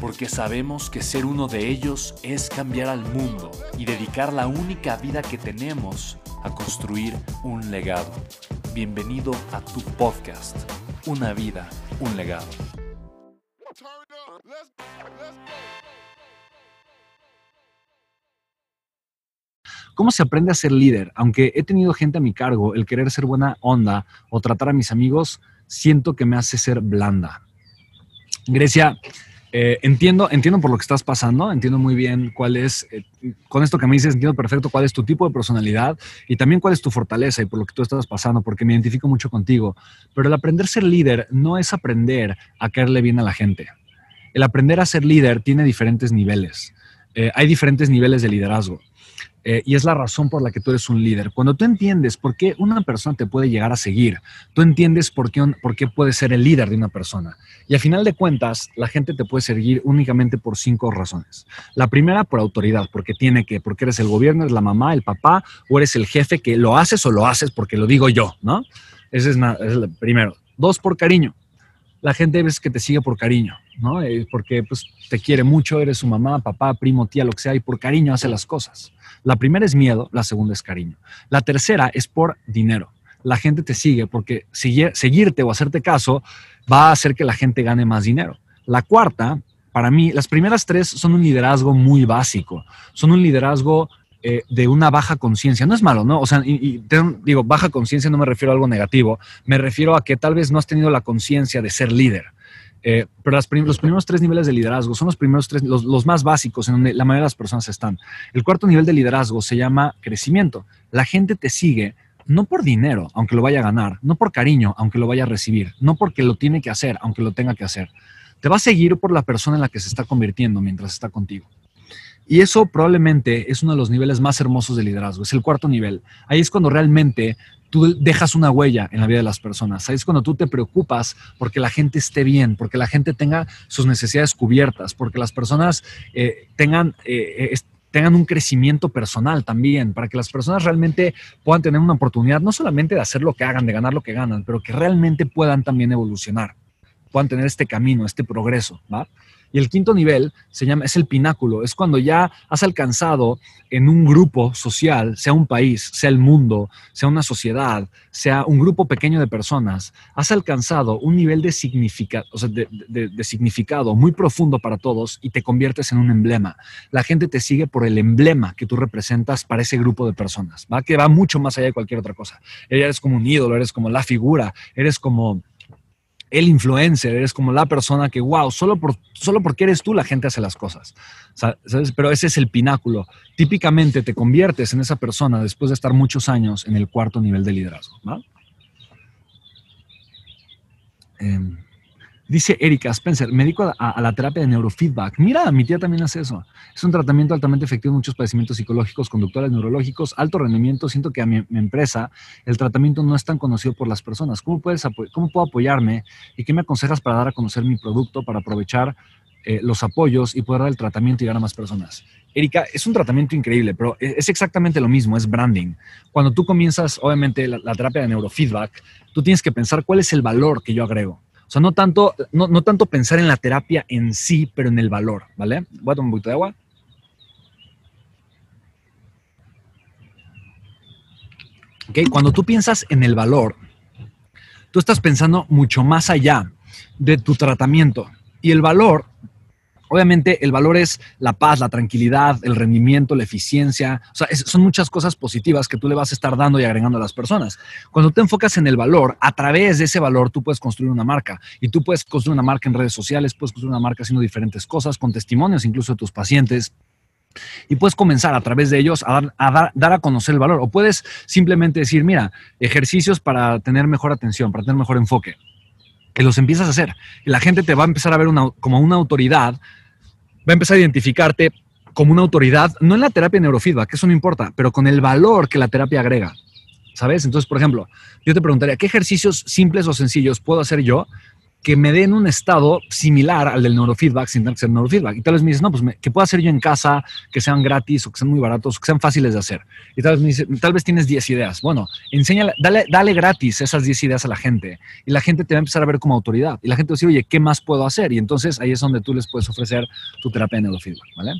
porque sabemos que ser uno de ellos es cambiar al mundo y dedicar la única vida que tenemos a construir un legado. Bienvenido a tu podcast, Una vida, un legado. ¿Cómo se aprende a ser líder? Aunque he tenido gente a mi cargo, el querer ser buena onda o tratar a mis amigos, siento que me hace ser blanda. Grecia, eh, entiendo, entiendo por lo que estás pasando, entiendo muy bien cuál es, eh, con esto que me dices, entiendo perfecto cuál es tu tipo de personalidad y también cuál es tu fortaleza y por lo que tú estás pasando, porque me identifico mucho contigo. Pero el aprender a ser líder no es aprender a caerle bien a la gente. El aprender a ser líder tiene diferentes niveles. Eh, hay diferentes niveles de liderazgo. Eh, y es la razón por la que tú eres un líder. Cuando tú entiendes por qué una persona te puede llegar a seguir, tú entiendes por qué, por qué puedes ser el líder de una persona. Y a final de cuentas, la gente te puede seguir únicamente por cinco razones. La primera, por autoridad, porque tiene que, porque eres el gobierno, eres la mamá, el papá, o eres el jefe que lo haces o lo haces porque lo digo yo, ¿no? Ese es, es el primero. Dos, por cariño la gente ves que te sigue por cariño, ¿no? Eh, porque pues, te quiere mucho, eres su mamá, papá, primo, tía, lo que sea, y por cariño hace las cosas. La primera es miedo, la segunda es cariño. La tercera es por dinero. La gente te sigue porque seguirte o hacerte caso va a hacer que la gente gane más dinero. La cuarta, para mí, las primeras tres son un liderazgo muy básico. Son un liderazgo eh, de una baja conciencia. No es malo, ¿no? O sea, y, digo, baja conciencia no me refiero a algo negativo, me refiero a que tal vez no has tenido la conciencia de ser líder. Eh, pero los primeros tres niveles de liderazgo son los primeros tres, los, más básicos en donde la mayoría de las personas están. El cuarto nivel de liderazgo se llama crecimiento. La gente te sigue no por dinero, aunque lo vaya a ganar, no por cariño, aunque lo vaya a recibir, no porque lo tiene que hacer, aunque lo tenga que hacer. Te va a seguir por la persona en la que se está convirtiendo mientras está contigo. Y eso probablemente es uno de los niveles más hermosos de liderazgo, es el cuarto nivel. Ahí es cuando realmente tú dejas una huella en la vida de las personas. Ahí es cuando tú te preocupas porque la gente esté bien, porque la gente tenga sus necesidades cubiertas, porque las personas eh, tengan... Eh, tengan un crecimiento personal también, para que las personas realmente puedan tener una oportunidad no solamente de hacer lo que hagan, de ganar lo que ganan, pero que realmente puedan también evolucionar, puedan tener este camino, este progreso, ¿va? Y el quinto nivel se llama, es el pináculo, es cuando ya has alcanzado en un grupo social, sea un país, sea el mundo, sea una sociedad, sea un grupo pequeño de personas, has alcanzado un nivel de, de, significado muy profundo para todos y te conviertes en un emblema. La gente te sigue por el emblema que tú representas para ese grupo de personas, ¿va? que va mucho más allá de cualquier otra cosa. Eres como un ídolo, eres como la figura, eres como el influencer, eres como la persona que, wow, solo, por, solo porque eres tú la gente hace las cosas. Pero ese es el pináculo. Típicamente te conviertes en esa persona después de estar muchos años en el cuarto nivel de liderazgo. ¿no? Em, Dice Erika Spencer, me dedico a, la terapia de neurofeedback. Mira, mi tía también hace eso. Es un tratamiento altamente efectivo en muchos padecimientos psicológicos, conductuales, neurológicos, alto rendimiento. Siento que a mi, empresa el tratamiento no es tan conocido por las personas. ¿Cómo, puedes ¿Cómo puedo apoyarme y qué me aconsejas para dar a conocer mi producto, para aprovechar eh, los apoyos y poder dar el tratamiento y llegar a más personas? Erika, es un tratamiento increíble, pero e, es exactamente lo mismo, es branding. Cuando tú comienzas, obviamente, la terapia de neurofeedback, tú tienes que pensar cuál es el valor que yo agrego o sea, no tanto, no, tanto pensar en la terapia en sí, pero en el valor, ¿vale? Voy a tomar un poquito de agua. Okay, cuando tú piensas en el valor, tú estás pensando mucho más allá de tu tratamiento. Y el valor Obviamente el valor es la paz, la tranquilidad, el rendimiento, la eficiencia. O sea, son muchas cosas positivas que tú le vas a estar dando y agregando a las personas. Cuando te enfocas en el valor, a través de ese valor tú puedes construir una marca. Y tú puedes construir una marca en redes sociales, puedes construir una marca haciendo diferentes cosas, con testimonios incluso de tus pacientes. Y puedes comenzar a través de ellos a dar, a conocer el valor. O puedes simplemente decir, mira, ejercicios para tener mejor atención, para tener mejor enfoque que los empiezas a hacer. La gente te va a empezar a ver como una autoridad, va a empezar a identificarte como una autoridad, no en la terapia neurofeedback, eso no importa, pero con el valor que la terapia agrega. ¿Sabes? Entonces, por ejemplo, yo te preguntaría, ¿qué ejercicios simples o sencillos puedo hacer yo que me den un estado similar al del neurofeedback sin tener que ser neurofeedback. Y tal vez me dices, no, pues ¿qué puedo hacer yo en casa, que sean gratis o que sean muy baratos, o que sean fáciles de hacer. Y tal vez me dice, tal vez tienes 10 ideas. Bueno, enséñale, dale, dale gratis esas 10 ideas a la gente. Y la gente te va a empezar a ver como autoridad. Y la gente va a decir, oye, ¿qué más puedo hacer? Y entonces ahí es donde tú les puedes ofrecer tu terapia de neurofeedback, ¿vale?